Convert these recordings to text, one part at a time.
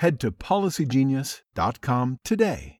head to policygenius.com today.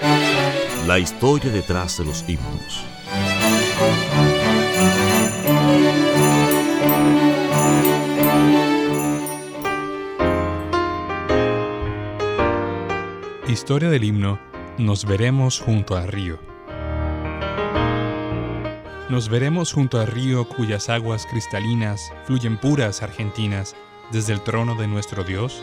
La historia detrás de los himnos. Historia del himno Nos veremos junto al río. Nos veremos junto al río cuyas aguas cristalinas fluyen puras argentinas desde el trono de nuestro Dios.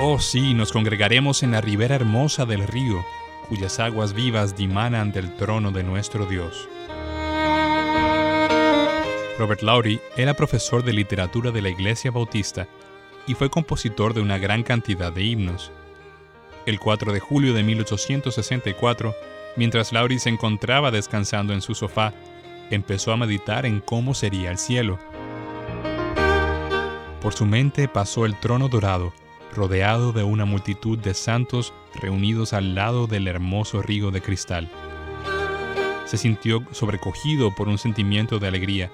Oh sí, nos congregaremos en la ribera hermosa del río, cuyas aguas vivas dimanan del trono de nuestro Dios. Robert Lowry era profesor de literatura de la Iglesia Bautista y fue compositor de una gran cantidad de himnos. El 4 de julio de 1864, mientras Lowry se encontraba descansando en su sofá, empezó a meditar en cómo sería el cielo. Por su mente pasó el trono dorado, rodeado de una multitud de santos reunidos al lado del hermoso río de cristal. Se sintió sobrecogido por un sentimiento de alegría.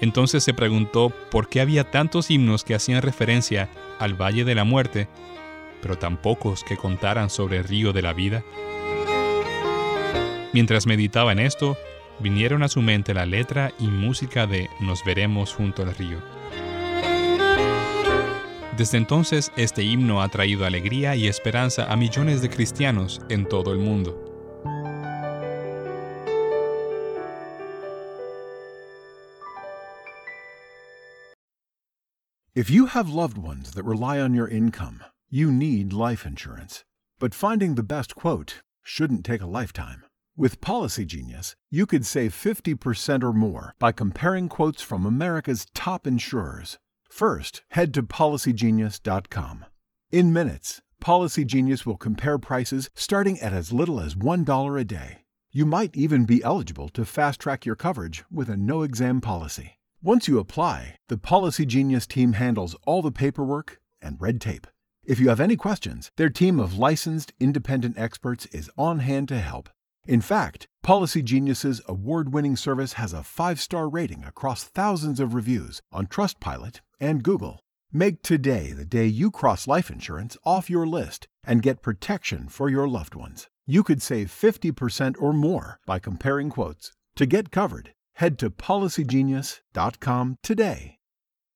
Entonces se preguntó por qué había tantos himnos que hacían referencia al Valle de la Muerte, pero tan pocos que contaran sobre el río de la vida. Mientras meditaba en esto, vinieron a su mente la letra y música de Nos veremos junto al río. Desde entonces, este himno ha traído alegría y esperanza a millones de cristianos en todo el mundo. If you have loved ones that rely on your income, you need life insurance. But finding the best quote shouldn't take a lifetime. With Policy Genius, you could save 50% or more by comparing quotes from America's top insurers. First, head to policygenius.com. In minutes, Policy Genius will compare prices starting at as little as $1 a day. You might even be eligible to fast track your coverage with a no exam policy. Once you apply, the Policy Genius team handles all the paperwork and red tape. If you have any questions, their team of licensed independent experts is on hand to help. In fact, Policy Genius's award-winning service has a 5-star rating across thousands of reviews on Trustpilot and Google. Make today the day you cross life insurance off your list and get protection for your loved ones. You could save 50% or more by comparing quotes. To get covered, head to policygenius.com today.